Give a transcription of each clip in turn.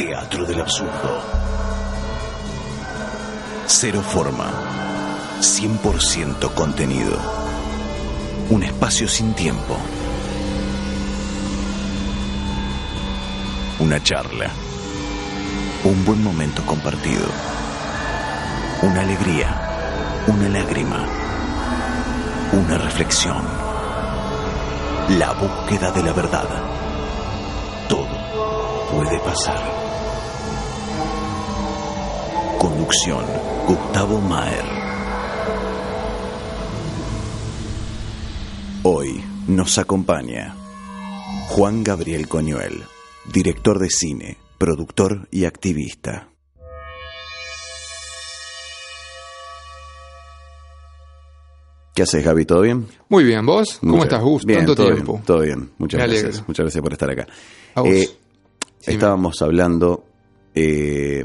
Teatro del absurdo. Cero forma. 100% contenido. Un espacio sin tiempo. Una charla. Un buen momento compartido. Una alegría. Una lágrima. Una reflexión. La búsqueda de la verdad. Puede pasar. Conducción. Gustavo Maer. Hoy nos acompaña Juan Gabriel Coñuel, director de cine, productor y activista. ¿Qué haces, Gaby? ¿Todo bien? Muy bien, ¿vos? ¿Cómo Muchas- estás, Gus? Bien, Tanto todo tiempo. Bien, todo bien. Muchas Me gracias. alegro. Muchas gracias por estar acá. A vos. Eh, Estábamos hablando eh,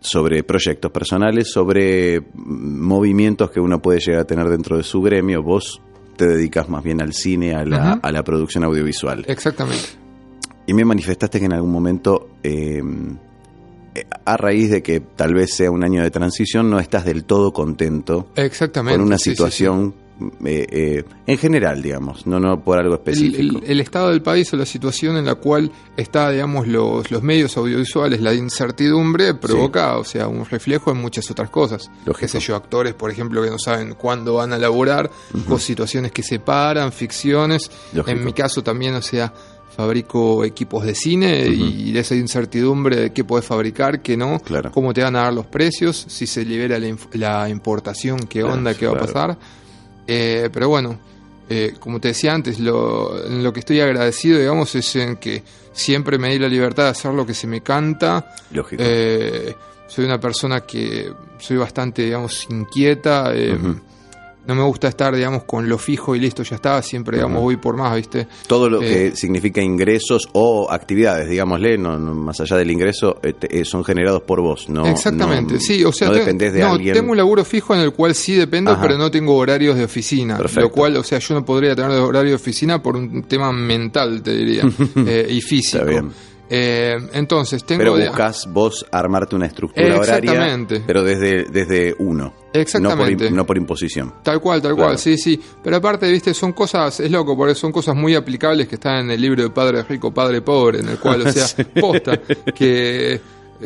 sobre proyectos personales, sobre mm, movimientos que uno puede llegar a tener dentro de su gremio. Vos te dedicas más bien al cine, a la, a la producción audiovisual. Exactamente. Y me manifestaste que en algún momento, eh, eh, a raíz de que tal vez sea un año de transición, no estás del todo contento Exactamente. con una sí, sí, situación eh, eh, en general, digamos, no, no por algo. El, específico. el- el estado del país o la situación en la cual está, digamos, los, los medios audiovisuales, la incertidumbre provoca, o sea, un reflejo en muchas otras cosas. Lógico. Qué sé yo, actores, por ejemplo, que no saben cuándo van a laburar, o situaciones que se paran, ficciones. Lógico. En mi caso también, o sea, fabrico equipos de cine y de esa incertidumbre de qué podés fabricar, qué no, Claro. cómo te van a dar los precios, si se libera la, la importación, qué Claro, onda, qué va a pasar. Eh, pero bueno, eh, como te decía antes, lo, en lo que estoy agradecido, digamos, es en que siempre me di la libertad de hacer lo que se me canta. Lógico. Eh, soy una persona que soy bastante, digamos, inquieta. eh. No me gusta estar, digamos, con lo fijo y listo, ya está. Siempre, digamos, voy por más, ¿viste? Todo lo eh, que significa ingresos o actividades, digámosle, no, no- más allá del ingreso, eh, eh, son generados por vos, ¿no? Exactamente, no- sí, o sea, no te- dependés de no, alguien. tengo un laburo fijo en el cual sí dependo, Ajá. pero no tengo horarios de oficina, Perfecto. lo cual, o sea, yo no podría tener horario de oficina por un tema mental, te diría, eh, y físico. Está bien. Eh, entonces, tengo... Pero de- buscas vos armarte una estructura horaria, Exactamente. pero desde, desde uno. Exactamente. No por, im- no por imposición. Tal cual, tal Claro. cual, sí, sí. Pero aparte, viste, son cosas, es loco, porque son cosas muy aplicables que están en el libro de Padre Rico, Padre Pobre, en el cual, o sea, Sí. posta, que eh,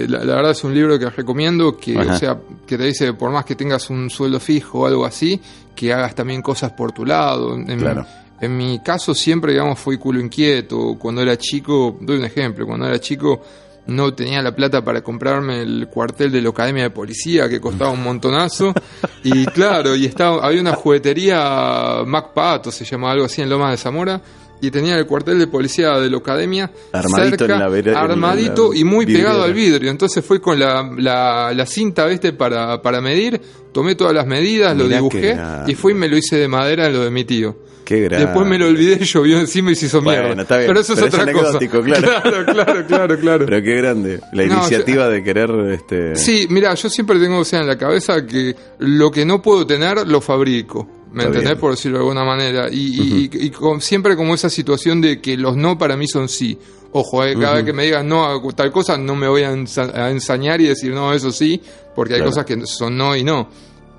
la, la verdad es un libro que recomiendo, que, Ajá. o sea, que te dice, por más que tengas un sueldo fijo o algo así, que hagas también cosas por tu lado. En, Claro. En mi caso siempre, digamos, fui culo inquieto. Cuando era chico, doy un ejemplo, cuando era chico no tenía la plata para comprarme el cuartel de la Academia de Policía que costaba un montonazo. y claro, y estaba, había una juguetería Mac Pato, se llamaba algo así en Lomas de Zamora. Y tenía el cuartel de policía de la academia Armadito cerca, en la vera- en armadito la y muy pegado al vidrio. Entonces fui con la, la, la cinta, ¿viste? Para, para medir, tomé todas las medidas, lo Mirá dibujé y fui y me lo hice de madera en lo de mi tío. Qué grande. Después me lo olvidé, llovió encima y se hizo Bueno, mierda. está bien, Pero eso es pero es otra cosa. claro. claro, claro, claro, claro. Pero qué grande. La No, iniciativa de querer. Este... Sí, mira, yo siempre tengo o sea, en la cabeza que lo que no puedo tener lo fabrico. ¿Me entendés? bien. Por decirlo de alguna manera. Y, y- y con- siempre como esa situación de que los no para mí son sí. Ojo, eh, cada vez que me digas no a tal cosa, no me voy a, ensa- a ensañar y decir no, eso sí, porque hay Claro. cosas que son no y no.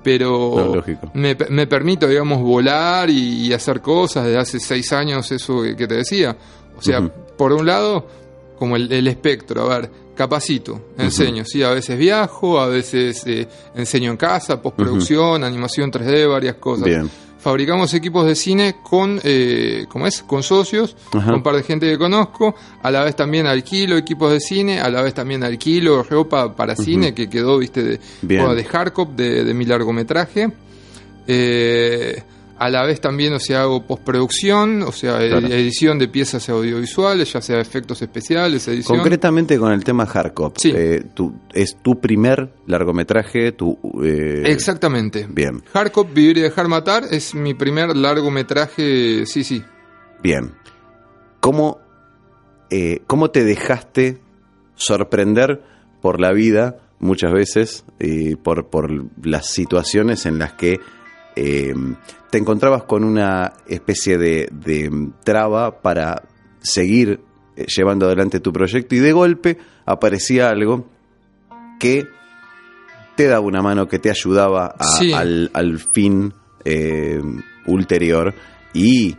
Pero No, me, me permito, digamos, volar y, y hacer cosas desde hace seis años, eso que, que te decía. O sea, por un lado, como el, el espectro, a ver, capacito, enseño, sí, a veces viajo, a veces eh, enseño en casa, postproducción, animación 3D, varias cosas. Bien. Fabricamos equipos de cine con, eh, ¿cómo es? Con socios, con un par de gente que conozco, a la vez también alquilo equipos de cine, a la vez también alquilo ropa para cine que quedó, viste, de, bueno, de hardcop, de, de mi largometraje. Eh, a la vez también, o sea, hago postproducción, o sea, Claro. edición de piezas audiovisuales, ya sea efectos especiales, edición. Concretamente con el tema Hardcop. Sí. eh, tu- ¿Es tu primer largometraje? Tu, eh, Exactamente. Bien, Hardcop, Vivir y Dejar Matar es mi primer largometraje, sí, sí. bien. ¿Cómo, eh, ¿Cómo te dejaste sorprender por la vida muchas veces y por, por las situaciones en las que eh, te encontrabas con una especie de, de traba para seguir eh, llevando adelante tu proyecto y de golpe aparecía algo que te daba una mano, que te ayudaba a- Sí. al, al fin eh, ulterior y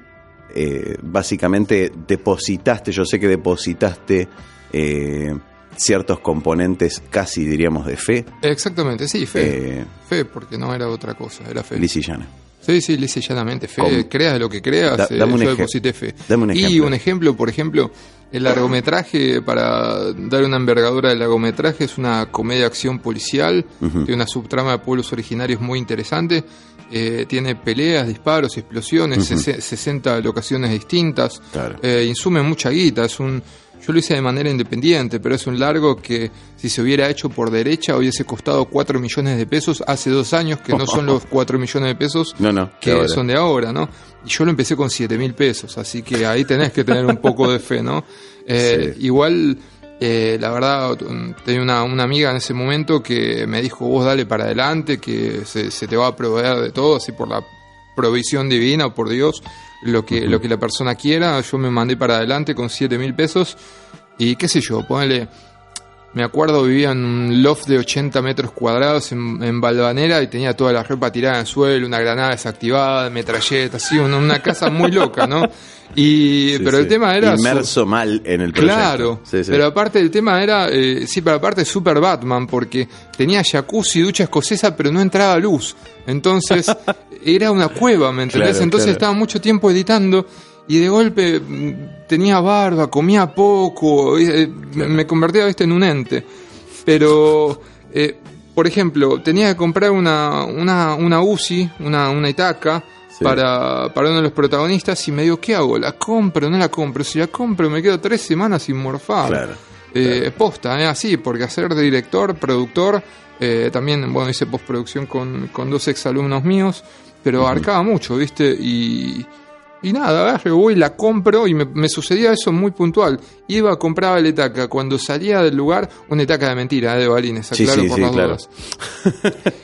eh, básicamente depositaste, yo sé que depositaste eh, ciertos componentes casi diríamos de fe, Exactamente, sí, fe. eh, Fe, porque no era otra cosa, era fe. lisa y llana. Sí, sí, lisa y llanamente fe. ¿Cómo? Creas lo que creas, Da- eh, dame un yo deposité fe. dame un Y ejemplo. un ejemplo, por ejemplo, el largometraje, para dar una envergadura del largometraje, es una comedia acción policial, Ujú. tiene una subtrama de pueblos originarios muy interesante, eh, tiene peleas, disparos, explosiones, Ujú. sese- 60 locaciones distintas, Claro. eh, insume mucha guita, es un... Yo lo hice de manera independiente, pero es un largo que si se hubiera hecho por derecha hubiese costado 4 millones de pesos hace dos años, que no son los 4 millones de pesos No, no, que ahora. son de ahora, ¿no? Y yo lo empecé con 7 mil pesos, así que ahí tenés que tener un poco de fe, ¿no? Eh, Sí. Igual, eh, la verdad, tenía una, una amiga en ese momento que me dijo, vos dale para adelante, que se, se te va a proveer de todo, así por la provisión divina, por Dios, lo que, lo que la persona quiera. Yo me mandé para adelante con 7 mil pesos y qué sé yo, ponele... Me acuerdo vivía en un loft de 80 metros cuadrados en, en Balvanera y tenía toda la ropa tirada en el suelo, una granada desactivada, metralleta, así, una, una casa muy loca, ¿no? Y, Sí, pero sí. el tema era... su- Inmerso mal en el proyecto. Claro, Sí, pero aparte el tema era, eh, sí, pero aparte Super Batman, porque tenía jacuzzi y ducha escocesa, pero no entraba luz. Entonces, era una cueva, ¿me entendés? Claro, Entonces claro. estaba mucho tiempo editando y de golpe mm, tenía barba, comía poco, eh, me- me convertía ¿viste, en un ente. Pero, eh, por ejemplo, tenía que comprar una, una, una UCI, una, una Itaca, Sí. para, para uno de los protagonistas y me digo, ¿qué hago? ¿La compro o no la compro? Si la compro me quedo tres semanas sin morfar. Claro, Eh, Posta, ¿eh? así, porque hacer de director, productor, eh, también, bueno, hice postproducción con, con dos exalumnos míos, pero abarcaba mucho, ¿viste? Y, y nada, agarro, voy, la compro y me, me sucedía eso muy puntual. Iba, compraba la etaca, cuando salía del lugar, una etaca de mentira, ¿eh? de balines, aclaro sí, por sí, las claro. dudas.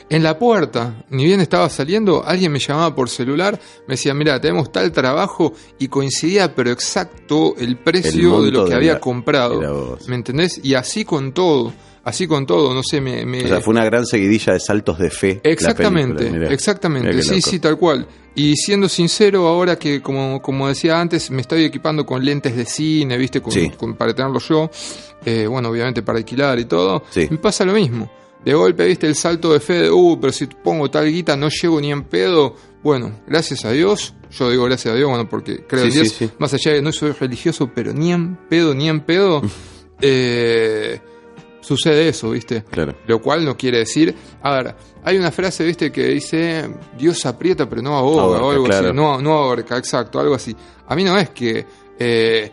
En la puerta, ni bien estaba saliendo, alguien me llamaba por celular, me decía, mira, tenemos tal trabajo y coincidía pero exacto el precio de lo que de había la- comprado. ¿Me entendés? Y así con todo, así con todo, no sé, me... me- O sea, fue una gran seguidilla de saltos de fe. Exactamente, exactamente, sí, loco. sí, tal cual. Y siendo sincero, ahora que, como, como decía antes, me estoy equipando con lentes de cine, ¿viste? Con, Sí. con- para tenerlo yo, eh, bueno, obviamente para alquilar y todo, Sí. me pasa lo mismo. De golpe, ¿viste? El salto de fe de, uh, pero si pongo tal guita no llego ni en pedo. Bueno, gracias a Dios, yo digo gracias a Dios, bueno, porque creo en Dios, sí, sí. más allá de no soy religioso, pero ni en pedo, ni en pedo, eh, sucede eso, ¿viste? Claro. Lo cual no quiere decir. A ver, hay una frase, viste, que dice: Dios aprieta, pero no ahoga, o algo claro. así. No, no ahorca, exacto, algo así. A mí no es que. eh,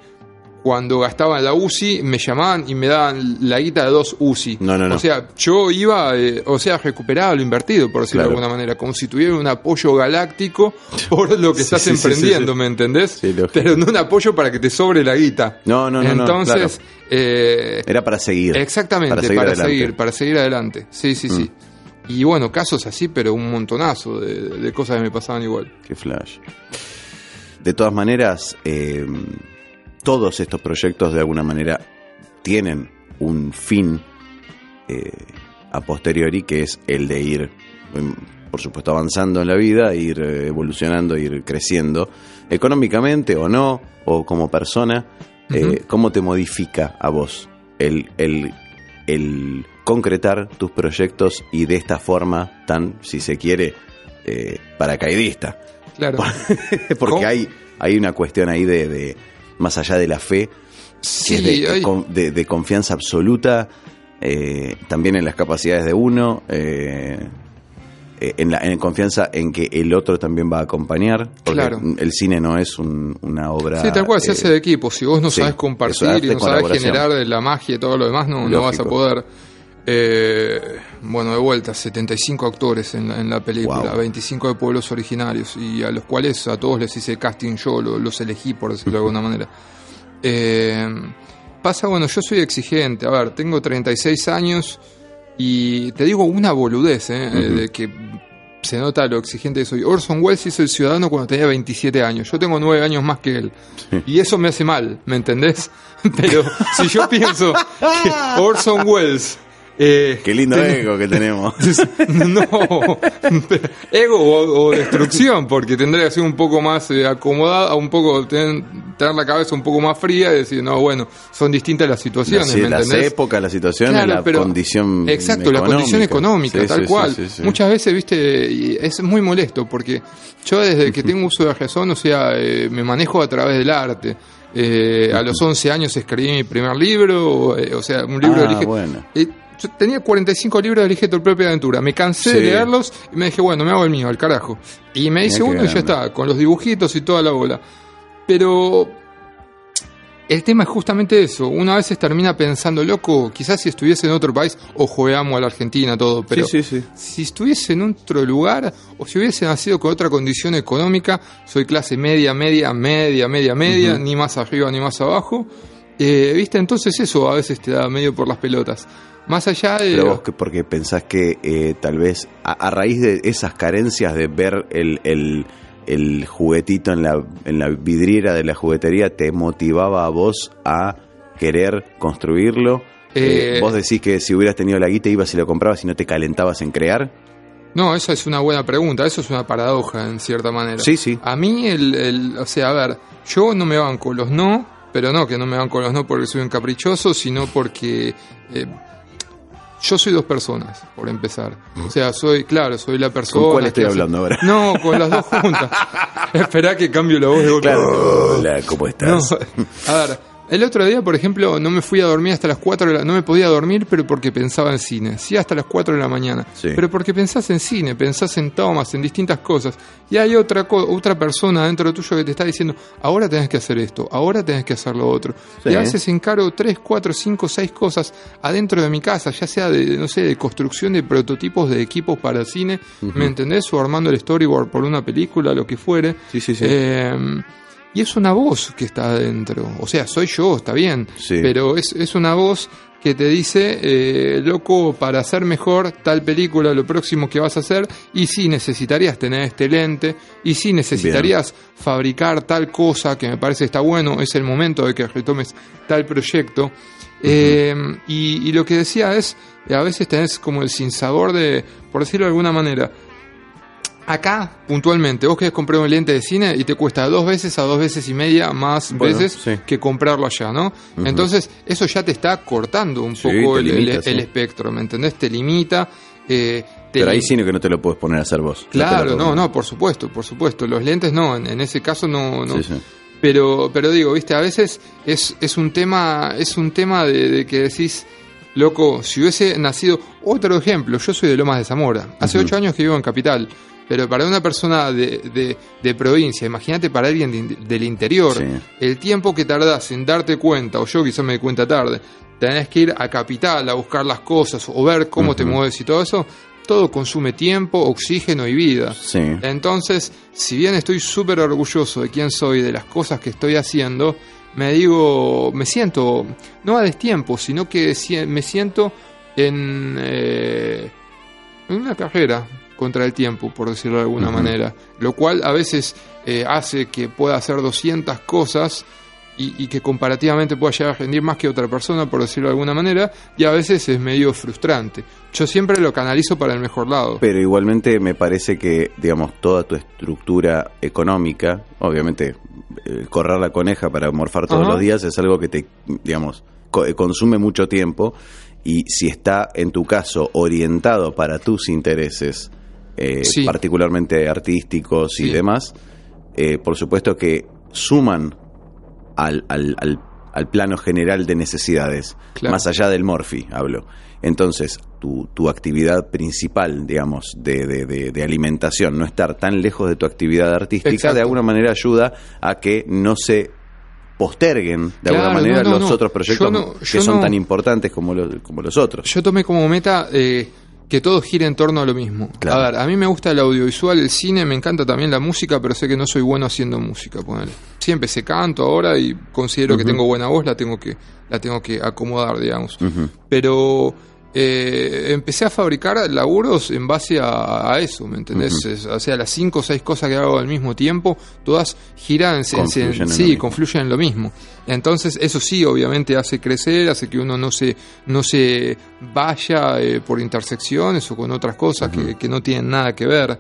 cuando gastaba en la UCI me llamaban y me daban la guita de dos UCI. No, no, no. O sea, yo iba, eh, o sea, recuperaba lo invertido, por decirlo Claro. de alguna manera, como si tuviera un apoyo galáctico por lo que Sí, estás sí, emprendiendo, sí. ¿me entendés? Pero no un apoyo para que te sobre la guita. No, no, no, no, Entonces, claro. eh, Era para seguir. Exactamente, Para para seguir seguir, adelante. Mm. para seguir, adelante. Sí, sí, sí. Y bueno, casos así, pero un montonazo de, de cosas que me pasaban igual. Qué flash. De todas maneras, eh, todos estos proyectos de alguna manera tienen un fin eh, a posteriori que es el de ir, em, por supuesto, avanzando en la vida, ir eh, evolucionando, ir creciendo, económicamente o no, o como persona. Eh. ¿Cómo te modifica a vos el, el, el concretar tus proyectos y de esta forma tan, si se quiere, eh, paracaidista? Claro. Porque ¿Cómo? hay, hay una cuestión ahí de, de- más allá de la fe, Sí, es de, hay- de- de confianza absoluta, eh, también en las capacidades de uno, eh, eh, en, la, en confianza en que el otro también va a acompañar. Porque Claro. el cine no es un- una obra. Sí, tal cual, se eh, hace de equipo. Si vos no sí, sabes compartir y no sabes generar de la magia y todo lo demás, no, no vas a poder. Eh, bueno, de vuelta, 75 actores en la, en la película, Wow. 25 de pueblos originarios, y a los cuales a todos les hice casting yo, lo- los elegí, por decirlo de alguna manera. Eh, pasa, bueno, yo soy exigente. A ver, tengo 36 años y te digo una boludez, ¿eh? Eh, de que se nota lo exigente que soy. Orson Welles hizo El Ciudadano cuando tenía 27 años. Yo tengo 9 años más que él. Y eso me hace mal, ¿me entendés? Pero si yo pienso que Orson Welles eh, Qué lindo ten- ego que tenemos. no, ego o, o destrucción, porque tendría que ser un poco más eh, acomodada, un poco tener, tener la cabeza un poco más fría y decir, no, bueno, son distintas las situaciones, Sí, ¿me las entendés? épocas, la situación, Claro, la pero- condición Exacto, la condición económica, Sí, tal sí, cual. Muchas veces, viste, es muy molesto porque yo desde que tengo uso de razón, o sea, eh, me manejo a través del arte. Eh, a los 11 años escribí mi primer libro, eh, o sea, un libro Ah, de Elige- bueno. Eh, yo tenía 45 libros de Elige tu propia aventura. Me cansé de leerlos y me dije, bueno, me hago el mío, al carajo. Y me hice uno y ya está, con los dibujitos y toda la bola. Pero el tema es justamente eso. Una vez termina pensando, loco, quizás si estuviese en otro país, ojo, amo a la Argentina, todo, pero sí, sí, sí. si estuviese en otro lugar o si hubiese nacido con otra condición económica, soy clase media, media, media, media, media, ni más arriba ni más abajo, eh, viste, entonces eso a veces te da medio por las pelotas. Más allá de... Pero vos que porque pensás que eh, tal vez a, a raíz de esas carencias de ver el, el, el juguetito en la, en la vidriera de la juguetería te motivaba a vos a querer construirlo. Eh, Eh, vos decís que si hubieras tenido la guita ibas y lo comprabas y no te calentabas en crear. No, esa es una buena pregunta, eso es una paradoja en cierta manera. Sí, sí. A mí, el, el- o sea, a ver, yo no me banco los no, pero no que no me banco los no porque soy un caprichoso, sino porque eh, yo soy dos personas, por empezar. O sea, soy, claro, soy la persona. ¿Con cuál estoy hablando ahora? No, con las dos juntas. Esperá que cambio la voz de golpe. Claro. Hola, ¿cómo No, estás? a ver, el otro día, por ejemplo, no me fui a dormir hasta las 4 de la No me podía dormir, pero porque pensaba en cine. Sí, hasta las 4 de la mañana. Sí. Pero porque pensás en cine, pensás en tomas, en distintas cosas. Y hay otra, co- otra persona dentro tuyo que te está diciendo, ahora tenés que hacer esto, ahora tenés que hacer lo otro. Sí. Y a veces encaro 3, 4, 5, 6 cosas adentro de mi casa, ya sea de, no sé, de construcción de prototipos de equipos para cine, ¿me entendés? O armando el storyboard por una película, lo que fuere. Sí, sí, sí. Eh, y es una voz que está adentro. O sea, soy yo, está bien. Sí. Pero es, es una voz que te dice, eh, loco, para hacer mejor tal película, lo próximo que vas a hacer, y sí necesitarías tener este lente, y sí necesitarías fabricar tal cosa que me parece está bueno, es el momento de que retomes tal proyecto. Eh, y, y lo que decía es, a veces tenés como el sinsabor de, por decirlo de alguna manera, Acá, puntualmente, vos querés comprar un lente de cine y te cuesta dos veces a dos veces y media más Bueno, veces sí. que comprarlo allá, ¿no? Entonces, eso ya te está cortando un Sí, poco el, limita, el- sí. el espectro, ¿me entendés? Te limita. eh, te Pero ahí lim- sí que no te lo puedes poner a hacer vos. Claro, no, no, por supuesto, por supuesto. Los lentes no, en, en ese caso no, no. Pero, pero digo, viste, a veces es, es un tema, es un tema de, de que decís, loco, si hubiese nacido, otro ejemplo, yo soy de Lomas de Zamora, hace ocho años que vivo en Capital, pero para una persona de, de, de provincia, imagínate para alguien de- del interior, Sí. el tiempo que tardás en darte cuenta, o yo quizás me di cuenta tarde, tenés que ir a Capital a buscar las cosas o ver cómo te mueves y todo eso, todo consume tiempo, oxígeno y vida. Sí. Entonces, si bien estoy súper orgulloso de quién soy, de las cosas que estoy haciendo, me digo, me siento, no a destiempo, sino que me siento en, eh, en una carrera contra el tiempo, por decirlo de alguna manera, lo cual a veces eh, hace que pueda hacer 200 cosas y, y que comparativamente pueda llegar a rendir más que otra persona, por decirlo de alguna manera, y a veces es medio frustrante. Yo siempre lo canalizo para el mejor lado. Pero igualmente me parece que, digamos, toda tu estructura económica, obviamente, eh, correr la coneja para morfar todos los días es algo que te, digamos, co- eh, consume mucho tiempo y si está, en tu caso, orientado para tus intereses, eh, Sí. particularmente artísticos y demás, eh, por supuesto que suman al, al, al, al plano general de necesidades, Claro. más allá del Morphy, hablo. Entonces, tu, tu actividad principal, digamos, de, de, de- de alimentación, no estar tan lejos de tu actividad artística, Exacto. de alguna manera ayuda a que no se posterguen de Claro, alguna manera no, no, los no. otros proyectos que son tan importantes como los, como los otros. Yo tomé como meta eh, que todo gire en torno a lo mismo. Claro. A ver, a mí me gusta el audiovisual, el cine, me encanta también la música, pero sé que no soy bueno haciendo música, ponele. Sí, empecé canto ahora y considero que tengo buena voz, la tengo que, la tengo que acomodar, digamos. Pero eh, empecé a fabricar laburos en base a, a eso, ¿me entendés? O sea, las cinco o seis cosas que hago al mismo tiempo, todas giran, en- Confluyen en- sí, mismo. confluyen en lo mismo. Entonces, eso sí, obviamente hace crecer, hace que uno no se, no se vaya eh, por intersecciones o con otras cosas que, que no tienen nada que ver.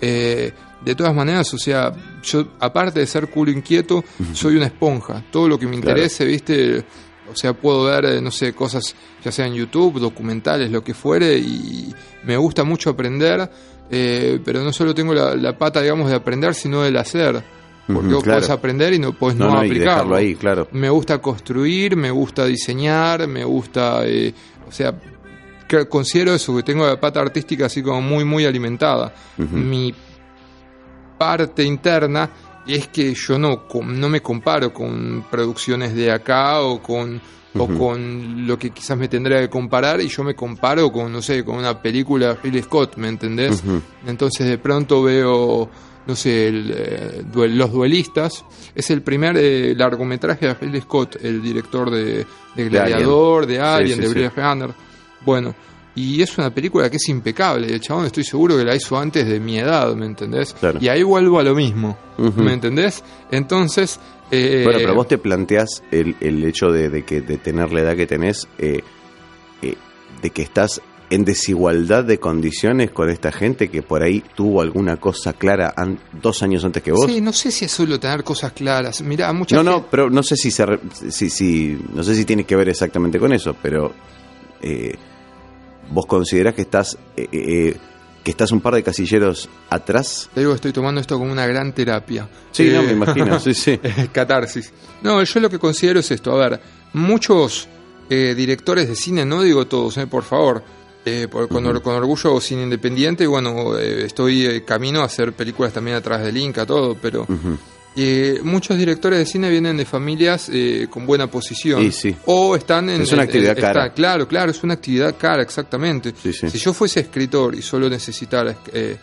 Eh, de todas maneras, o sea, yo aparte de ser culo inquieto, soy una esponja. Todo lo que me Claro. interese, ¿viste? O sea, puedo ver, eh, no sé, cosas ya sea en YouTube, documentales, lo que fuere, y me gusta mucho aprender, eh, pero no solo tengo la, la pata, digamos, de aprender, sino del hacer. Porque vos claro. podés aprender y no podés no, No, no, aplicarlo. ahí, claro. Me gusta construir, me gusta diseñar, me gusta, eh, o sea, considero eso, que tengo la pata artística así como muy, muy alimentada. Ujú. Mi parte interna es que yo no, no me comparo con producciones de acá o con o con lo que quizás me tendría que comparar y yo me comparo con, no sé, con una película de Ridley Scott, ¿me entendés? Entonces de pronto veo, no sé, el, eh, duel- Los Duelistas. Es el primer eh, largometraje de Ridley Scott, el director de, de Gladiador, de Alien, sí, de sí. Blade Runner. Bueno, y es una película que es impecable. El chabón estoy seguro que la hizo antes de mi edad, ¿me entendés? Claro. Y ahí vuelvo a lo mismo. ¿me entendés? Entonces... eh, Bueno, pero vos te planteás el, el hecho de, de que de tener la edad que tenés, eh, eh, de que estás en desigualdad de condiciones con esta gente que por ahí tuvo alguna cosa clara an- dos años antes que vos. Sí, no sé si es solo tener cosas claras. Mirá, mucha no, gente- no, pero no sé si, se re- si, si- no sé si tiene que ver exactamente con eso, pero eh, vos considerás que estás eh, eh, que estás un par de casilleros atrás. Te digo que estoy tomando esto como una gran terapia. Sí, no, Eh, me imagino, sí, sí. Catarsis. No, yo lo que considero es esto. A ver, muchos eh, directores de cine, no digo todos, eh, por favor, eh, por- con, or- con orgullo cine independiente, y bueno, eh, estoy camino a hacer películas también atrás del Inca, todo, pero. Eh, muchos directores de cine vienen de familias eh, con buena posición. Y sí. O están en... Es una en- actividad está- cara. Claro, claro, es una actividad cara, exactamente. Sí, sí. Si yo fuese escritor y solo necesitara eh,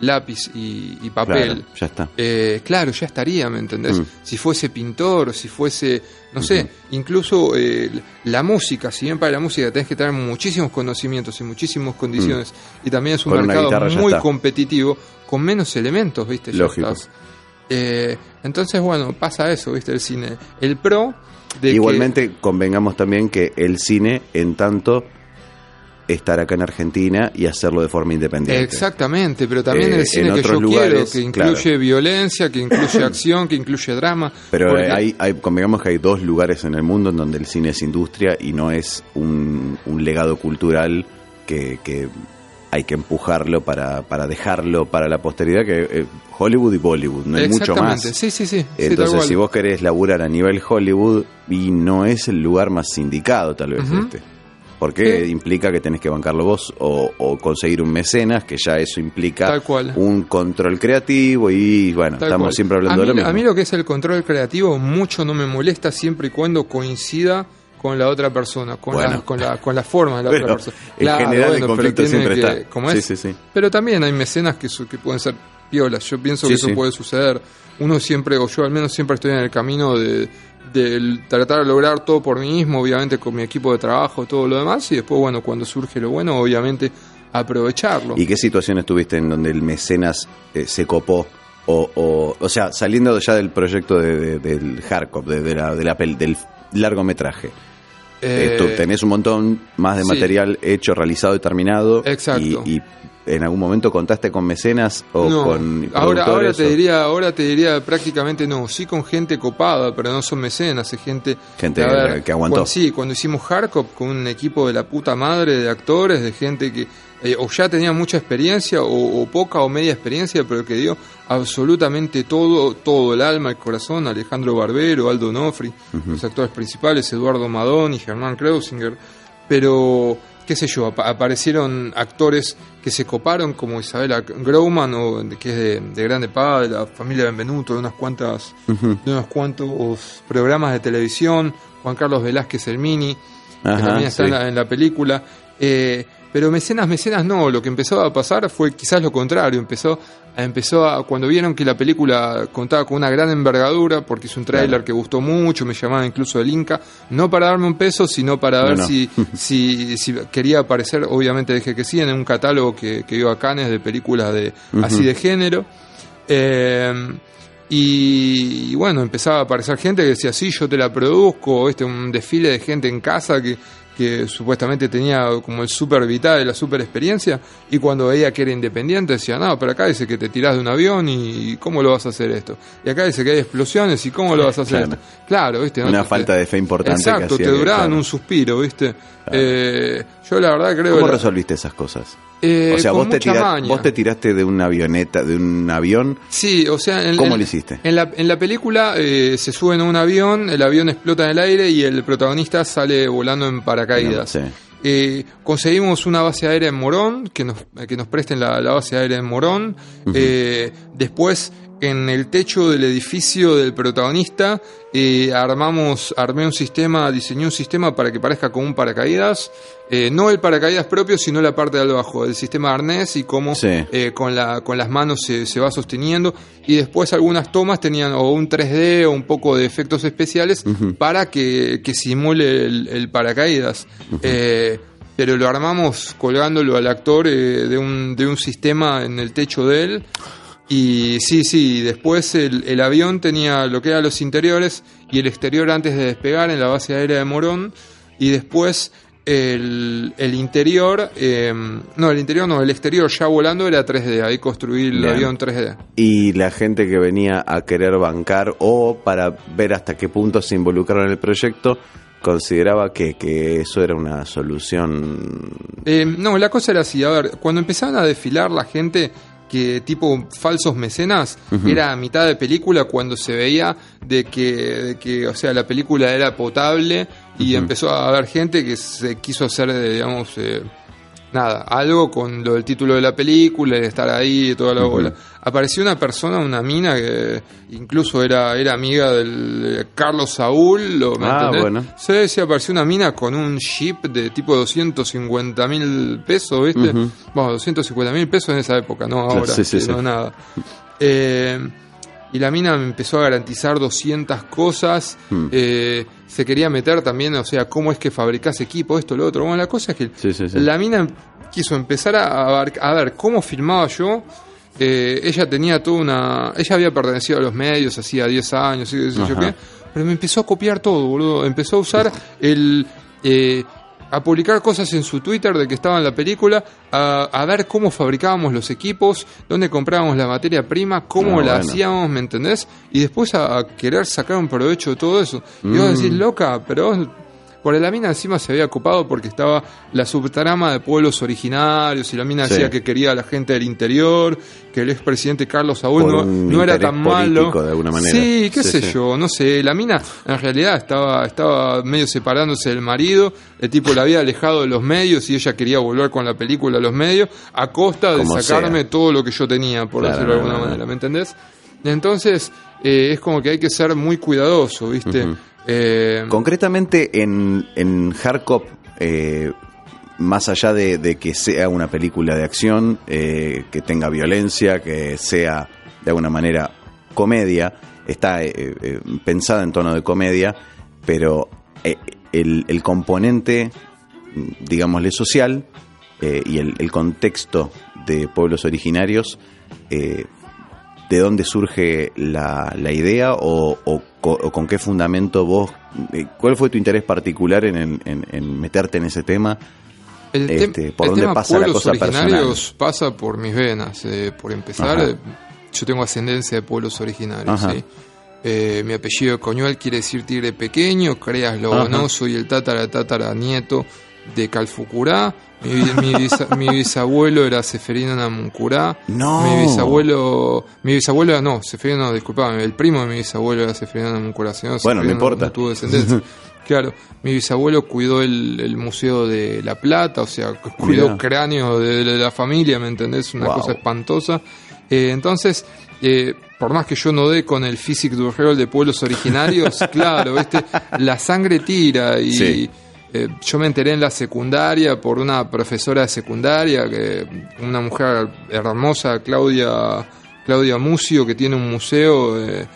lápiz y, y papel... Claro, ya está. Eh, claro, ya estaría, ¿me entendés? Mm. Si fuese pintor, si fuese, no sé, incluso eh, la música, si bien para la música tenés que tener muchísimos conocimientos y muchísimas condiciones, y también es un Mm. Con mercado ya muy competitivo, con menos elementos, ¿viste? Ya Lógico. estás. Eh, entonces, bueno, pasa eso, ¿viste? El cine. El pro de que- Igualmente, convengamos también que el cine, en tanto, estar acá en Argentina y hacerlo de forma independiente. Exactamente, pero también Eh, el cine que yo lugares, quiero, que incluye claro. violencia, que incluye acción, que incluye drama. Pero porque- hay, hay, convengamos que hay dos lugares en el mundo en donde el cine es industria y no es un, un legado cultural que, que hay que empujarlo para, para dejarlo para la posteridad, que eh, Hollywood y Bollywood, no hay mucho más. Sí, sí, sí. Entonces, si vos querés laburar a nivel Hollywood, y no es el lugar más indicado, tal vez Ujú. este. Porque Sí. implica que tenés que bancarlo vos o, o conseguir un mecenas, que ya eso implica Tal cual. un control creativo y bueno, Tal estamos cual. siempre hablando de lo mismo. A mí lo que es el control creativo mucho no me molesta siempre y cuando coincida con la otra persona, con, Bueno. la, con, la, con la forma de la otra persona. en general el conflicto siempre que- está. ¿cómo Sí, es? sí, sí. Pero también hay mecenas que, su- que pueden ser piolas. Yo pienso que eso puede suceder. Uno siempre, o yo al menos siempre estoy en el camino de, de tratar de lograr todo por mí mismo, obviamente con mi equipo de trabajo, todo lo demás, y después, bueno, cuando surge lo bueno, obviamente aprovecharlo. ¿Y qué situaciones tuviste en donde el mecenas eh, se copó? O, o, o sea, saliendo ya del proyecto de, de- del hardcore, de, de la, de la pel- del largometraje. Eh, tú tenés un montón más de sí. material hecho, realizado y terminado. Exacto. Y, y en algún momento contaste con mecenas o no, con ahora, ahora te o diría, ahora te diría prácticamente no, sí con gente copada, pero no son mecenas, es gente, Gente que aguantó. cuando- sí, cuando hicimos Hardcop con un equipo de la puta madre de actores, de gente que eh, o ya tenía mucha experiencia o, o poca o media experiencia, pero que dio absolutamente todo, todo el alma, el corazón, Alejandro Barbero, Aldo Nofri, los actores principales, Eduardo Madón y Germán Kreuzinger, pero qué sé yo, apa- aparecieron actores que se coparon como Isabela Grauman, o, que es de, de Grande Pa, de la familia Benvenuto, de unas cuantas, de unos cuantos programas de televisión, Juan Carlos Velázquez el Mini, que también está sí. en, la, en la película. Eh, pero mecenas, mecenas no, lo que empezó a pasar fue quizás lo contrario, empezó a, empezó a, cuando vieron que la película contaba con una gran envergadura, porque es un tráiler que gustó mucho, me llamaban incluso del Inca, no para darme un peso, sino para ver Si, si, si, quería aparecer, obviamente dije que sí, en un catálogo que, que iba a Cannes de películas de, así de género. Eh, y, bueno, empezaba a aparecer gente que decía, sí, yo te la produzco, este un desfile de gente en casa que, que supuestamente tenía como el super vital, la super experiencia, y cuando veía que era independiente decía, no, pero acá dice que te tirás de un avión y ¿cómo lo vas a hacer esto? Y acá dice que hay explosiones y ¿cómo lo vas a hacer Claro. esto? Claro, ¿viste? Una falta de fe importante. Exacto, te duraban claro. un suspiro, ¿viste? Eh, yo la verdad creo ¿Cómo resolviste esas cosas? Eh, o sea, vos te, tira- vos te tiraste de una avioneta, de un avión. Sí, o sea, en, ¿Cómo en- lo hiciste? En la, en la película eh, se suben a un avión, el avión explota en el aire y el protagonista sale volando en paracaídas. Sí. Eh, conseguimos una base aérea en Morón, que nos, que nos presten la, la base aérea en Morón. Eh, después, en el techo del edificio del protagonista, eh, armamos, armé un sistema, diseñé un sistema para que parezca como un paracaídas. Eh, no el paracaídas propio, sino la parte de abajo, el sistema de arnés y cómo Sí. eh, con, la, con las manos se, se va sosteniendo. Y después algunas tomas tenían o un 3D o un poco de efectos especiales para que, que simule el, el paracaídas. Eh, pero lo armamos colgándolo al actor eh, de, un, de un sistema en el techo de él. Y sí, sí, después el, el avión tenía lo que eran los interiores y el exterior antes de despegar en la base aérea de Morón. Y después el, el interior, eh, no, el interior no, el exterior ya volando era 3D. Ahí construí el Bien. avión 3D. Y la gente que venía a querer bancar o para ver hasta qué punto se involucraron en el proyecto, consideraba que, que eso era una solución. Eh, no, la cosa era así. A ver, cuando empezaban a desfilar la gente que tipo falsos mecenas, era a mitad de película cuando se veía de que, de que o sea, la película era potable y empezó a haber gente que se quiso hacer, digamos, eh, nada, algo con lo del título de la película, de estar ahí y toda la bola. Apareció una persona, una mina que incluso era, era amiga del de Carlos Saúl, ¿lo, ¿me Ah, bueno. Sí, sí, apareció una mina con un chip de tipo 250 mil pesos, ¿viste? Bueno, 250 mil pesos en esa época, no ahora, sí, sí, sí, no sí. nada. Eh, y la mina me empezó a garantizar 200 cosas. Mm. eh, se quería meter también, o sea, cómo es que fabricás equipo, esto, lo otro. Bueno, la cosa es que Sí, sí, sí. la mina quiso empezar a, ver cómo filmaba yo. Eh, ella tenía toda una. Ella había pertenecido a los medios hacía 10 años, y qué sé yo qué. Pero me empezó a copiar todo, boludo. Empezó a usar el. eh, a publicar cosas en su Twitter de que estaba en la película, a, a ver cómo fabricábamos los equipos, dónde comprábamos la materia prima, cómo Ah, la bueno. hacíamos, ¿me entendés? Y después a, a querer sacar un provecho de todo eso. Y vos Mm. decís, loca, pero vos por la mina encima se había ocupado porque estaba la subtrama de pueblos originarios y la mina Sí. decía que quería a la gente del interior, que el expresidente Carlos Saúl no, no era tan malo. de alguna manera. Sí, qué Sí, sé sí. yo, no sé. La mina en realidad estaba, estaba medio separándose del marido, el tipo la había alejado de los medios y ella quería volver con la película a los medios a costa de Como sacarme sea. todo lo que yo tenía, por Claro, decirlo de alguna manera, ¿me entendés? Entonces, eh, es como que hay que ser muy cuidadoso, ¿viste? Eh, Concretamente en, en Hardcop, eh, más allá de, de que sea una película de acción, eh, que tenga violencia, que sea de alguna manera comedia, está eh, eh, pensada en tono de comedia, pero eh, el, el componente, digámosle, social eh, y el, el contexto de pueblos originarios, eh, ¿de dónde surge la, la idea o, o co- o con qué fundamento vos, eh, cuál fue tu interés particular en, en- meterte en ese tema? El, tem- Este, ¿por el dónde tema pasa la pueblos cosa originarios pasa por mis venas. eh, por empezar, Ajá. yo tengo ascendencia de pueblos originarios. ¿sí? Eh, mi apellido Coñuel quiere decir tigre pequeño, créaslo o no, soy el tatara tatara nieto de Calfucurá. Mi, mi bisa- mi bisabuelo era Seferino Namuncurá. No. Mi bisabuelo. Mi bisabuelo era. No, Seferino, no, disculpame. El primo de mi bisabuelo era Seferino Namuncurá. si no, Bueno, no importa. No tuvo descendencia. claro, mi bisabuelo cuidó el, el Museo de La Plata, o sea, cu- cuidó Mirá. cráneos de, de la familia, ¿me entendés? Una Wow. cosa espantosa. Eh, entonces. eh, por más que yo no dé con el Physic du Réol de pueblos originarios, claro, ¿viste? la sangre tira y, Sí. Eh, yo me enteré en la secundaria por una profesora de secundaria, que una mujer hermosa, Claudia, Claudia Mucio, que tiene un museo, eh,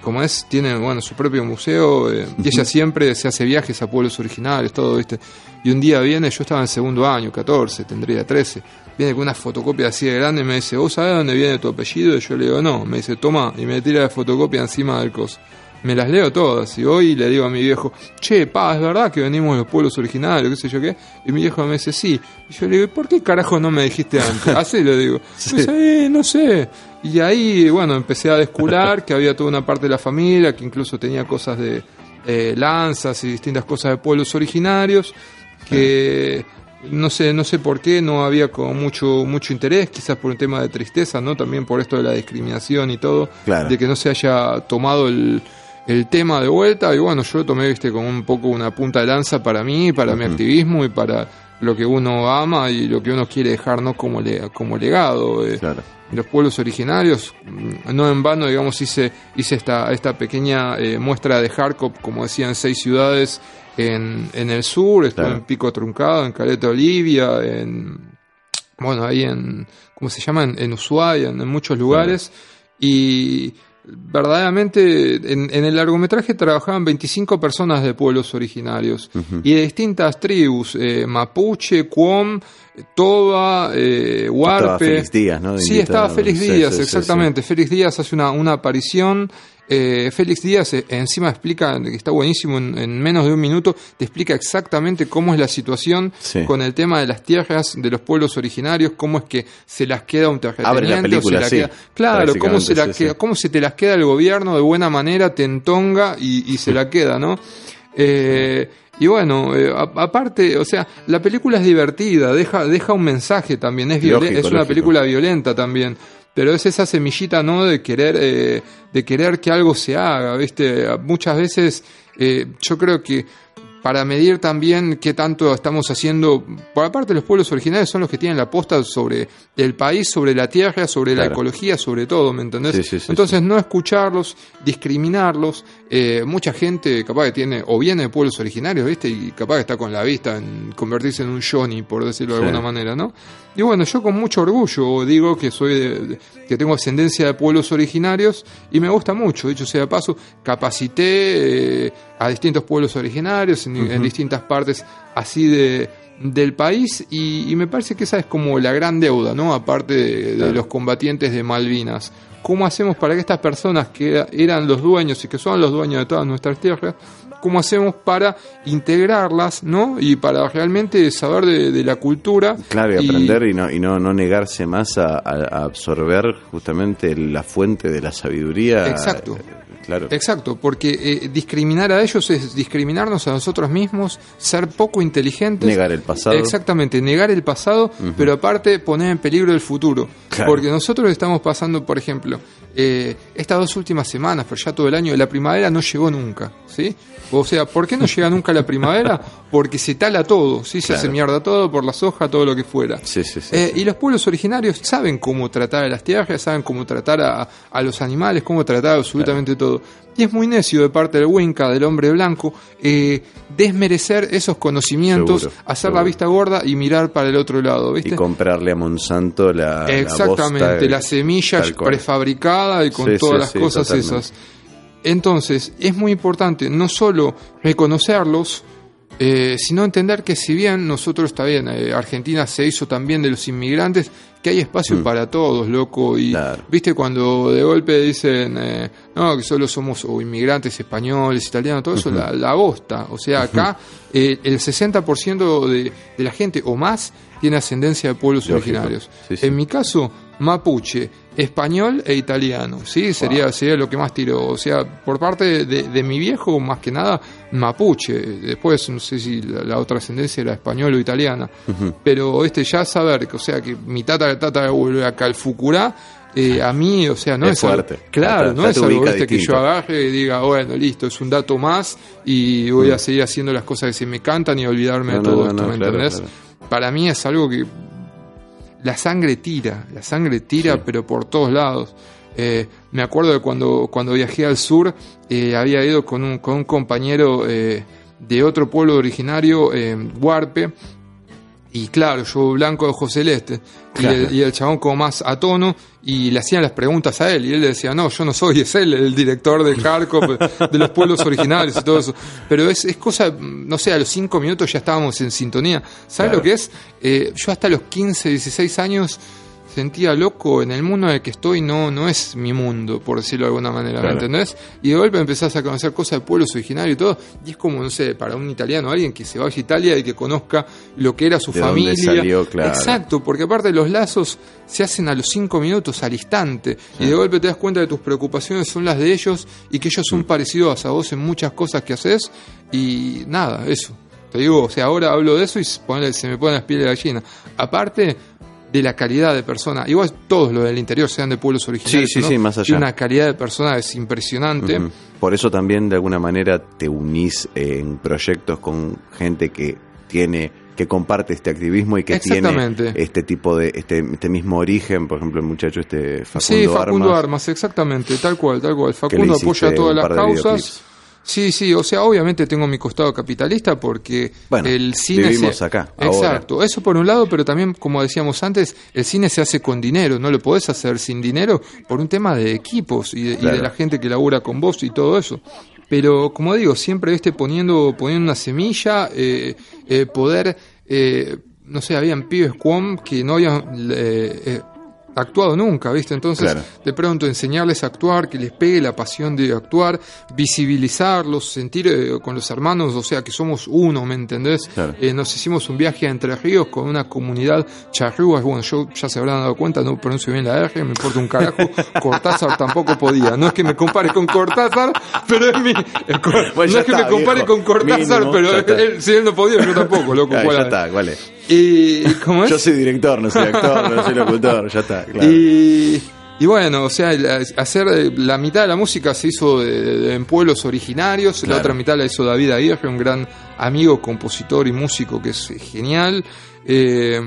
como es, tiene bueno su propio museo, eh, y ella siempre se hace viajes a pueblos originales, todo, ¿viste? Y un día viene, yo estaba en segundo año, 14, tendría 13, viene con una fotocopia así de grande y me dice, ¿vos sabés dónde viene tu apellido? Y yo le digo, no, me dice, toma, y me tira la fotocopia encima del coso me las leo todas. Y hoy le digo a mi viejo, che, pa, es verdad que venimos de los pueblos originarios, qué sé yo qué. Y mi viejo me dice, sí. Y yo le digo, ¿por qué carajo no me dijiste antes? Así le digo. No sé, no sé. Y ahí, bueno, empecé a descular que había toda una parte de la familia que incluso tenía cosas de eh, lanzas y distintas cosas de pueblos originarios que no sé, no sé por qué no había como mucho, mucho interés, quizás por un tema de tristeza, ¿no? También por esto de la discriminación y todo, de que no se haya tomado el, el tema de vuelta y bueno, yo lo tomé, viste, como un poco una punta de lanza para mí, para mi activismo y para lo que uno ama y lo que uno quiere dejar, ¿no? Como, le, como legado. Eh. Los pueblos originarios, mm, no en vano, digamos, hice, hice esta, esta pequeña eh, muestra de hardcop, como decían, seis ciudades en, en el sur, estuve en Pico Truncado, en Caleta Olivia, en, bueno, ahí en, ¿cómo se llama? En, Ushuaia, en, muchos lugares. Y verdaderamente en, el largometraje trabajaban 25 personas de pueblos originarios y de distintas tribus, eh, Mapuche, Cuom, Toba, eh, Huarpe. Estaba Félix Díaz, ¿no? sí, estaba Félix Díaz, exactamente. Félix Díaz hace una, una aparición eh, Félix Díaz eh, encima explica, que está buenísimo, en, menos de un minuto, te explica exactamente cómo es la situación con el tema de las tierras de los pueblos originarios, cómo es que se las queda un terrateniente, claro, cómo se, la queda, cómo se te las queda el gobierno de buena manera, te entonga y, se la queda, ¿no? Eh, y bueno, aparte, o sea, la película es divertida, deja, deja un mensaje también, es, es una película violenta también pero es esa semillita, ¿no? De querer, eh, de querer que algo se haga, ¿viste? Muchas veces eh, yo creo que para medir también qué tanto estamos haciendo. Por aparte, los pueblos originales son los que tienen la posta sobre el país, sobre la tierra, sobre la ecología, sobre todo, ¿me entendés? Entonces, no escucharlos, discriminarlos. Eh, mucha gente capaz que tiene, o viene de pueblos originarios, ¿viste? Y capaz que está con la vista en convertirse en un Johnny, por decirlo de alguna manera, ¿no? Y bueno, yo con mucho orgullo digo que soy de, que tengo ascendencia de pueblos originarios y me gusta mucho. Dicho sea de paso, capacité eh, a distintos pueblos originarios en, distintas partes así de, del país y, me parece que esa es como la gran deuda, ¿no? Aparte de, los combatientes de Malvinas. ¿Cómo hacemos para que estas personas que eran los dueños y que son los dueños de todas nuestras tierras cómo hacemos para integrarlas, ¿no? Y para realmente saber de, la cultura. Claro, y, aprender y no, y no, no negarse más a, absorber justamente la fuente de la sabiduría. Exacto. Claro. Exacto, porque eh, discriminar a ellos es discriminarnos a nosotros mismos, ser poco inteligentes. Negar el pasado. Exactamente, negar el pasado, pero aparte poner en peligro el futuro. Porque nosotros estamos pasando, por ejemplo, eh, estas dos últimas semanas, pero ya todo el año, la primavera no llegó nunca, ¿sí? O sea, ¿por qué no llega nunca la primavera? Porque se tala todo, ¿sí? Se hace mierda todo por la soja, todo lo que fuera. Eh, y los pueblos originarios saben cómo tratar a las tierras, saben cómo tratar a, los animales, cómo tratar absolutamente todo. Y es muy necio de parte del Winca, del hombre blanco, eh, desmerecer esos conocimientos, hacer la vista gorda y mirar para el otro lado, ¿viste? Y comprarle a Monsanto la. Exactamente, la, semilla prefabricada y con todas las cosas esas. Entonces, es muy importante no solo reconocerlos, eh, sino entender que si bien nosotros está bien, eh, Argentina se hizo también de los inmigrantes, que hay espacio mm. para todos, loco. Y viste cuando de golpe dicen, eh, no, que solo somos o inmigrantes españoles, italianos, todo eso, la, la, bosta. O sea, acá el 60% de, de, la gente o más tiene ascendencia de pueblos originarios. En mi caso, mapuche, español e italiano, ¿sí? Sería, sería lo que más tiro. O sea, por parte de, mi viejo, más que nada, mapuche. Después, no sé si la, otra ascendencia era español o italiana. Pero este ya saber, que, o sea, que mi tata tata vuelve a Calfucurá, eh, a mí, o sea, no es, fuerte. claro, no es algo que yo agarre y diga, bueno, listo, es un dato más y voy a mm. seguir haciendo las cosas que se me cantan y olvidarme de todo esto, ¿me entendés? Para mí es algo que la sangre tira, la sangre tira, pero por todos lados. Eh, me acuerdo de cuando, cuando viajé al sur, eh, había ido con un, con un compañero eh, de otro pueblo originario, Huarpe, y claro, yo blanco de ojo celeste. Y, el, y el chabón como más a tono. Y le hacían las preguntas a él. Y él le decía, no, yo no soy, es él el director de Kharkov, de los pueblos originarios y todo eso. Pero es, es cosa, no sé, a los cinco minutos ya estábamos en sintonía. ¿Sabes Claro. lo que es? Eh, yo hasta los 15, 16 años sentía loco en el mundo en el que estoy no no es mi mundo por decirlo de alguna manera Claro. ¿me entendés? y de golpe empezás a conocer cosas de pueblos originarios y todo y es como no sé para un italiano alguien que se vaya a Italia y que conozca lo que era su De familia salió, claro. exacto porque aparte los lazos se hacen a los cinco minutos al instante y de golpe te das cuenta de tus preocupaciones son las de ellos y que ellos son Mm. parecidos a vos en muchas cosas que haces y nada eso te digo, o sea, ahora hablo de eso y se, pone- se me ponen las pieles de gallina. Aparte de la calidad de persona, igual todos los del interior, sean de pueblos originarios, Sí, sí, ¿no? sí, más allá. Tiene una calidad de persona es impresionante. Por eso también de alguna manera te unís en proyectos con gente que tiene que comparte este activismo y que tiene este tipo de este, este mismo origen, por ejemplo el muchacho este Facundo, sí, Facundo Armas, Armas. exactamente, tal cual, tal cual. Facundo apoya todas las causas. videoclips. Sí, sí, o sea, obviamente tengo mi costado capitalista porque Bueno, el cine vivimos se... acá, ahora. Exacto, eso por un lado, pero también, como decíamos antes, el cine se hace con dinero, no lo podés hacer sin dinero por un tema de equipos y de, y de Claro. la gente que labura con vos y todo eso. Pero, como digo, siempre viste poniendo, poniendo una semilla, eh, eh, poder, eh, no sé, habían pibes Quom que no habían eh, eh, actuado nunca, ¿viste? Entonces, Claro. de pronto enseñarles a actuar, que les pegue la pasión de actuar, visibilizarlos, sentir eh, con los hermanos, o sea, que somos uno, ¿me entendés? Claro. Eh, nos hicimos un viaje a Entre Ríos con una comunidad charrúas, bueno, yo ya se habrán dado cuenta, no pronuncio bien la R, me importa un carajo, Cortázar tampoco podía, no es que me compare con Cortázar, pero es mi... el cor- Bueno, no es que está, me compare viejo. con Cortázar, Mínimo, pero él- si él no podía, yo tampoco, loco. ¿cuál ya es? está, ¿cuál es? Y, ¿cómo es? Yo soy director, no soy actor, no soy locutor, ya está, claro. Y, y bueno, o sea, hacer eh, la mitad de la música se hizo de- de- en pueblos originarios, la otra mitad la hizo David Aguirre, un gran amigo, compositor y músico que es genial. Eh,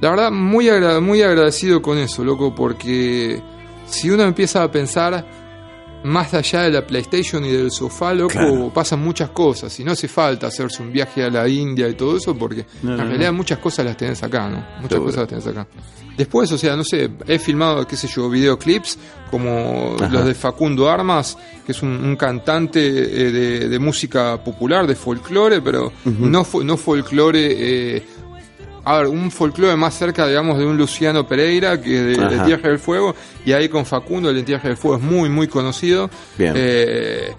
la verdad, muy, agra- muy agradecido con eso, loco, porque si uno empieza a pensar más allá de la PlayStation y del sofá, loco, Claro. pasan muchas cosas y no hace falta hacerse un viaje a la India y todo eso porque No, en no, realidad no. muchas cosas las tenés acá, ¿no? Muchas Seguro. cosas las tenés acá. Después, o sea, no sé, he filmado, qué sé yo, videoclips como Ajá. los de Facundo Armas, que es un, un cantante eh, de, de música popular, de folclore, pero no, fo- no folclore... eh, a ver, un folclore más cerca, digamos, de un Luciano Pereira que de, de. Tierra del Fuego, y ahí con Facundo, el de Tierra del Fuego es muy, muy conocido. Bien. Eh,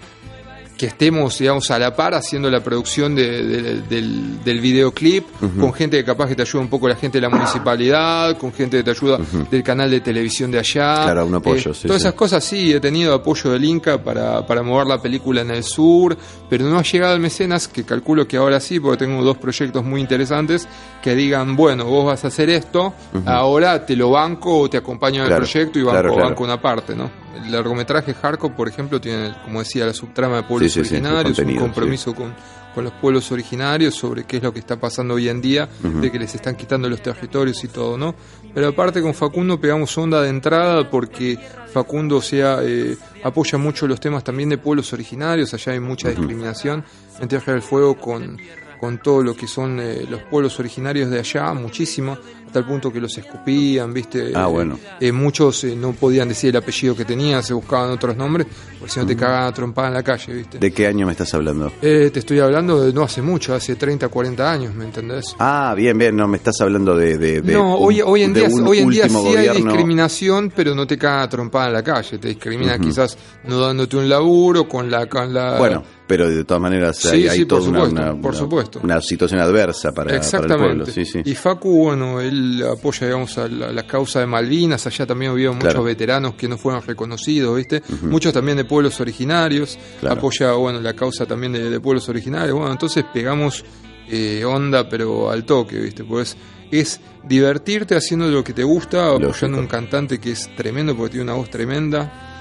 que estemos, digamos, a la par haciendo la producción de- de- del, del videoclip, con gente que capaz que te ayuda un poco la gente de la municipalidad, con gente que te ayuda del canal de televisión de allá. Claro, un apoyo, Eh, sí, Todas sí. esas cosas sí, he tenido apoyo del Inca para, para mover la película en el sur, pero no ha llegado el mecenas, que calculo que ahora sí, porque tengo dos proyectos muy interesantes, que digan, bueno, vos vas a hacer esto, ahora te lo banco o te acompaño en Claro, el proyecto y banco, claro, claro. banco una parte, ¿no? El largometraje Hardcore, por ejemplo, tiene, como decía, la subtrama de pueblos Sí, sí, sí, el originarios, un compromiso con, con los pueblos originarios sobre qué es lo que está pasando hoy en día, de que les están quitando los territorios y todo, ¿no? Pero aparte con Facundo pegamos onda de entrada porque Facundo, o sea, eh, apoya mucho los temas también de pueblos originarios, allá hay mucha discriminación en Tierra del Fuego con, con todo lo que son eh, los pueblos originarios de allá, muchísimo, hasta el punto que los escupían, ¿viste? Ah, Eh, bueno. eh, muchos eh, no podían decir el apellido que tenían, se buscaban otros nombres, porque si no te cagaban a trompada en la calle, ¿viste? ¿De qué año me estás hablando? Eh, te estoy hablando de no hace mucho, hace 30, 40 años, ¿me entendés? Ah, bien, bien, no, me estás hablando de... de- de no, un- hoy, hoy en día, un hoy en día sí hay discriminación, pero no te cagan a trompada en la calle, te discriminan quizás no dándote un laburo, con la... Con la Bueno, pero de todas maneras Sí, hay, hay sí, por toda una- supuesto, una, por supuesto. una situación adversa para, para el pueblo. Sí. Y Facu, bueno, él apoya, digamos, a la, la causa de Malvinas. Allá también hubieron muchos veteranos que no fueron reconocidos, ¿viste? Muchos también de pueblos originarios. Claro. Apoya, bueno, la causa también de, de pueblos originarios. Bueno, entonces pegamos eh, onda, pero al toque, ¿viste? Pues es divertirte haciendo lo que te gusta, apoyando a un cantante que es tremendo porque tiene una voz tremenda.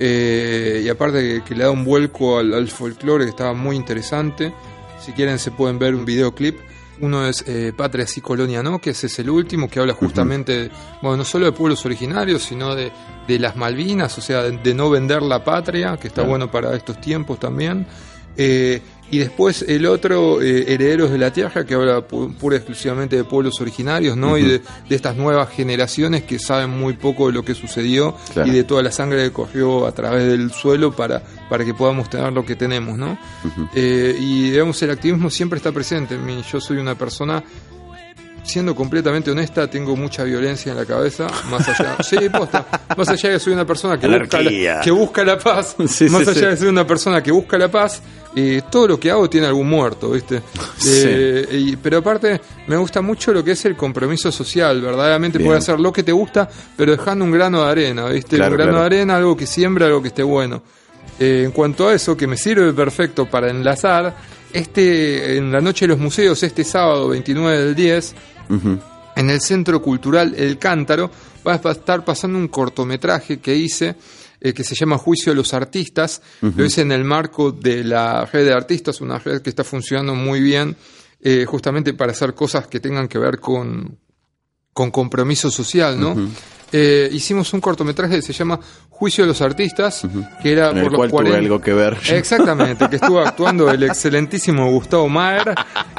Eh, y aparte que, que le da un vuelco al, al folclore que estaba muy interesante. Si quieren se pueden ver un videoclip. Uno es eh, Patria sí, Colonia no, que ese es el último, que habla justamente, bueno, no solo de pueblos originarios, sino de, de las Malvinas, o sea, de, de no vender la patria, que está bueno para estos tiempos también. Eh, Y después el otro, eh, Herederos de la Tierra, que habla pu- pura y exclusivamente de pueblos originarios, ¿no? Y de, de estas nuevas generaciones que saben muy poco de lo que sucedió Claro. y de toda la sangre que corrió a través del suelo para, para que podamos tener lo que tenemos, ¿no? Eh, y digamos, el activismo siempre está presente. Yo soy una persona siendo completamente honesta, tengo mucha violencia en la cabeza, más allá, sí, posta, más allá de que soy una persona que busca, la, que busca la paz, Sí, más sí, allá sí. de ser una persona que busca la paz, eh, todo lo que hago tiene algún muerto, ¿viste? Eh, y- pero aparte, me gusta mucho lo que es el compromiso social, verdaderamente poder hacer lo que te gusta, pero dejando un grano de arena, ¿viste? Claro, un grano claro. de arena, algo que siembra, algo que esté bueno. Eh, en cuanto a eso, que me sirve perfecto para enlazar, este en la noche de los museos, este sábado 29 del 10, En el Centro Cultural El Cántaro va a estar pasando un cortometraje que hice eh, que se llama Juicio de los Artistas. Lo hice en el marco de la red de artistas, una red que está funcionando muy bien eh, justamente para hacer cosas que tengan que ver con, con compromiso social, ¿no? Eh, hicimos un cortometraje que se llama Juicio de los Artistas, que era En el por los cual tuve 40 algo que ver. Exactamente, que estuvo actuando el excelentísimo Gustavo Maher,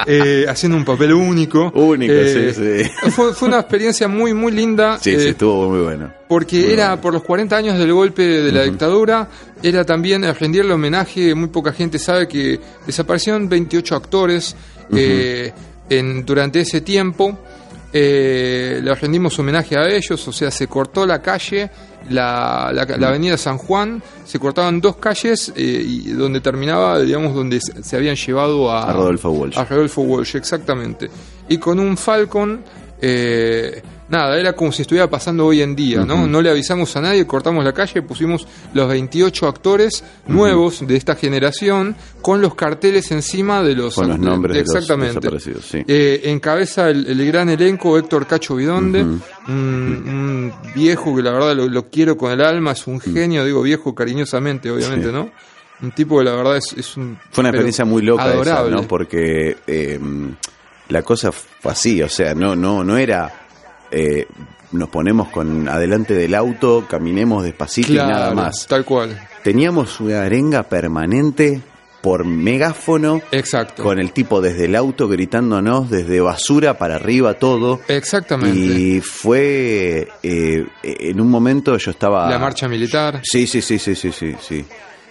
eh, haciendo un papel único. Único, Eh, sí, sí. Fue, fue una experiencia muy, muy linda. Sí, eh, sí, estuvo muy bueno. porque Muy era bueno. por los 40 años del golpe de la dictadura, era también rendirle homenaje, muy poca gente sabe que desaparecieron 28 actores eh, en, durante ese tiempo. Eh, le rendimos homenaje a ellos, o sea, se cortó la calle, la, la, la avenida San Juan, se cortaban dos calles eh, y donde terminaba, digamos, donde se se habían llevado a, A Rodolfo Walsh. a Rodolfo Walsh, exactamente. Y con un Falcon, eh, nada, era como si estuviera pasando hoy en día, ¿no? No le avisamos a nadie, cortamos la calle, pusimos los 28 actores nuevos de esta generación con los carteles encima de los... Con los de- nombres de los exactamente. desaparecidos, sí. Eh, encabeza el, el gran elenco Héctor Cacho Vidonde, un, un viejo que la verdad lo, lo quiero con el alma, es un genio, digo viejo cariñosamente, obviamente, Sí. ¿no? Un tipo que la verdad es, es un... Fue una experiencia muy loca esa, adorable. ¿no? Porque eh, la cosa fue así, o sea, no, no, no era eh, nos ponemos con adelante del auto, caminemos despacito y nada más. Tal cual. Teníamos una arenga permanente por megáfono Exacto. con el tipo desde el auto gritándonos desde basura para arriba todo. Exactamente. Y fue eh, en un momento yo estaba La marcha militar. Sí, sí, sí, sí, sí, sí, sí.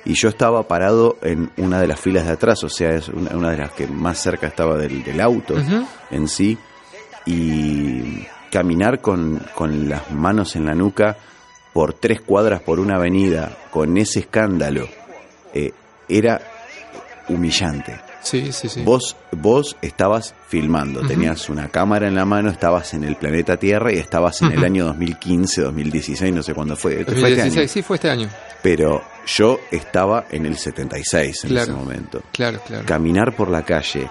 Y yo estaba parado en una de las filas de atrás, o sea, es una, una de las que más cerca estaba del, del auto en sí. Y caminar con, con las manos en la nuca por tres cuadras por una avenida con ese escándalo eh, era humillante. Sí, sí, sí. Vos, vos estabas filmando, tenías una cámara en la mano, estabas en el planeta Tierra y estabas en el Ujú. año 2015, 2016, no sé cuándo fue. Fue este 2016, sí, fue este año. Pero yo estaba en el 76 en Claro. ese momento. Claro, claro. Caminar por la calle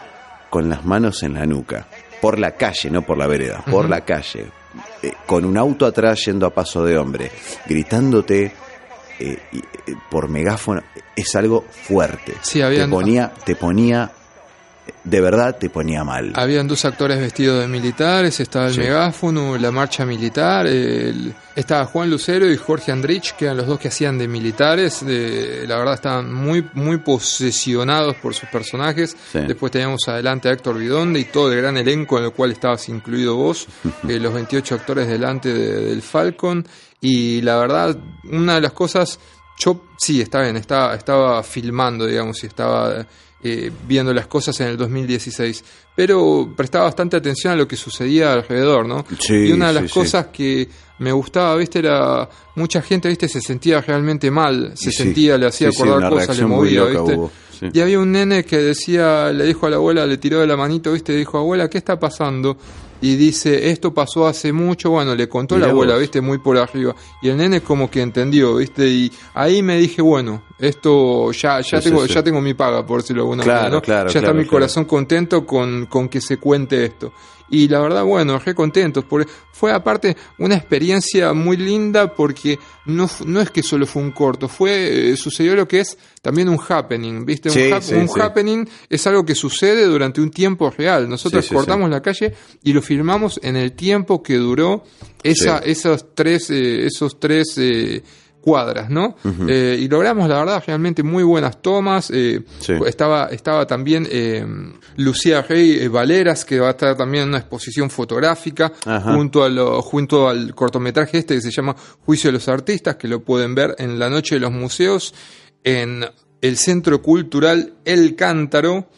con las manos en la nuca, por la calle, no por la vereda, por la calle, eh, con un auto atrás yendo a paso de hombre, gritándote eh, eh, por megáfono, es algo fuerte. Sí, habían- te ponía, te ponía, de verdad te ponía mal. Habían dos actores vestidos de militares, estaba el Sí. megáfono, la marcha militar, el- estaba Juan Lucero y Jorge Andrich, que eran los dos que hacían de militares, de- la verdad estaban muy, muy posesionados por sus personajes. Sí. Después teníamos adelante a Héctor Vidonde y todo el gran elenco en el cual estabas incluido vos, eh, los 28 actores delante de- del Falcon. Y la verdad, una de las cosas, yo sí, está bien, estaba, estaba filmando, digamos, y estaba eh, viendo las cosas en el 2016, pero prestaba bastante atención a lo que sucedía alrededor, ¿no? Sí, y una de las sí. cosas que me gustaba, viste, era mucha gente, viste, se sentía realmente mal, se sí. sentía, le hacía Sí, acordar cosas, le movía, viste. hubo. Y había un nene que decía, le dijo a la abuela, le tiró de la manito, viste, dijo, abuela, ¿qué está pasando? Y dice, esto pasó hace mucho, bueno, le contó Mirá la abuela, vos. viste, muy por arriba. Y el nene como que entendió, viste, y ahí me dije, bueno, esto ya, ya tengo, ya tengo mi paga, por decirlo de alguna Claro, manera, ¿no? claro, Ya está mi corazón contento con, con que se cuente esto. Y la verdad, bueno, re contentos, porque fue aparte una experiencia muy linda porque no, no es que solo fue un corto, fue, eh, sucedió lo que es también un happening, ¿viste? Sí, un hap- sí, un sí. happening es algo que sucede durante un tiempo real. Nosotros cortamos la calle y lo filmamos en el tiempo que duró esa, esos tres, eh, esos tres eh, cuadras, ¿no? Eh, y logramos, la verdad, realmente muy buenas tomas. eh, Sí. estaba, estaba también eh, Lucía Rey Valeras, que va a estar también en una exposición fotográfica, Ajá. junto, a lo, junto al cortometraje este que se llama Juicio de los Artistas, que lo pueden ver en la Noche de los Museos, en el Centro Cultural El Cántaro.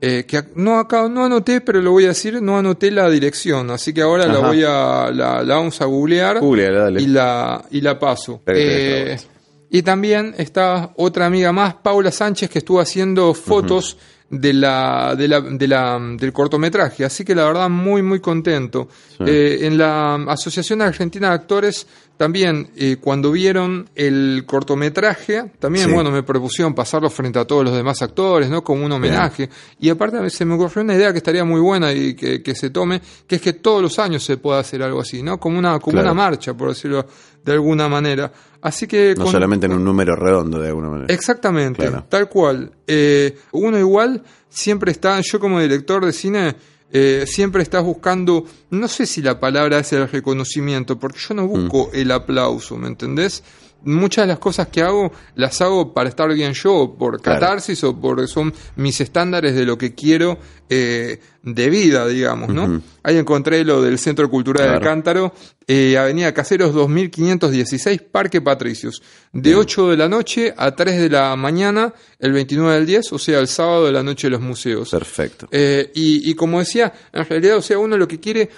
Eh, que no acá no anoté, pero lo voy a decir, no anoté la dirección, así que ahora la voy a la, la vamos a googlear Googleala, dale. y la y la paso. Eh, la y también está otra amiga más, Paula Sánchez, que estuvo haciendo fotos de la, de la, de la, del cortometraje. Así que la verdad, muy, muy contento. Eh, en la Asociación Argentina de Actores, también, eh, cuando vieron el cortometraje, también, Sí. bueno, me propusieron pasarlo frente a todos los demás actores, ¿no? Como un homenaje. Y aparte se me ocurrió una idea que estaría muy buena y que, que se tome, que es que todos los años se pueda hacer algo así, ¿no? Como una, como Claro. una marcha, por decirlo de alguna manera. Así que No con- solamente en un número redondo, de alguna manera. Exactamente, Claro. tal cual. Eh, uno igual siempre está, yo como director de cine, eh, siempre estás buscando, no sé si la palabra es el reconocimiento, porque yo no busco el aplauso, ¿me entendés? Muchas de las cosas que hago las hago para estar bien yo, por Claro. catarsis o porque son mis estándares de lo que quiero eh, de vida, digamos, ¿no? Ahí encontré lo del Centro Cultural del Claro. Cántaro, eh, Avenida Caseros 2516, Parque Patricios, de 8 de la noche a 3 de la mañana, el 29 del 10, o sea, el sábado de la noche de los museos. Perfecto. Eh, y, y como decía, en realidad, o sea, uno lo que quiere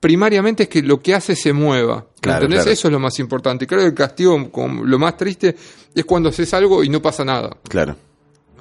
primariamente es que lo que hace se mueva. Claro, ¿Entendés? claro. Eso es lo más importante. Creo que el castigo, como lo más triste, es cuando haces algo y no pasa nada. Claro.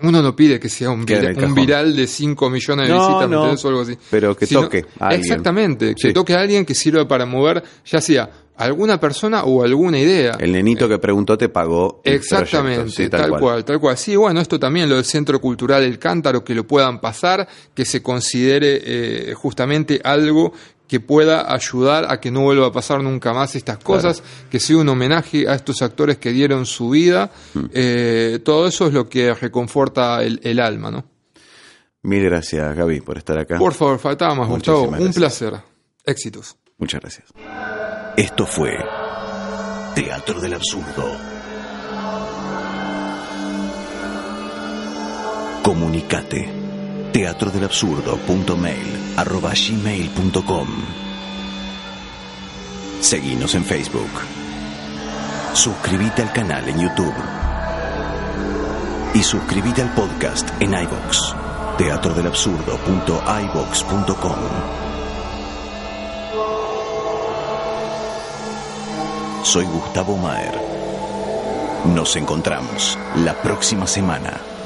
Uno no pide que sea un, viral de 5 millones de No, visitas, ¿me no, o algo así. pero que toque a alguien. Exactamente, que Sí. toque a alguien que sirva para mover, ya sea alguna persona o alguna idea. El nenito que preguntó te pagó. Exactamente. Sí, tal, cual. tal cual. Sí, bueno, esto también lo del Centro Cultural El Cántaro, que lo puedan pasar, que se considere eh, justamente algo que pueda ayudar a que no vuelva a pasar nunca más estas cosas, que sea un homenaje a estos actores que dieron su vida. Mm. Eh, todo eso es lo que reconforta el, el alma, ¿no? Mil gracias, Gaby, por estar acá. Por favor, faltaba más, Gustavo. Un placer. Éxitos. Muchas gracias. Esto fue Teatro del Absurdo. Comunicate. teatrodelabsurdo.mail arroba gmail.com Seguinos en Facebook. Suscríbete al canal en YouTube. Y suscríbete al podcast en iVoox. teatrodelabsurdo.ivox.com Soy Gustavo Maer. Nos encontramos la próxima semana.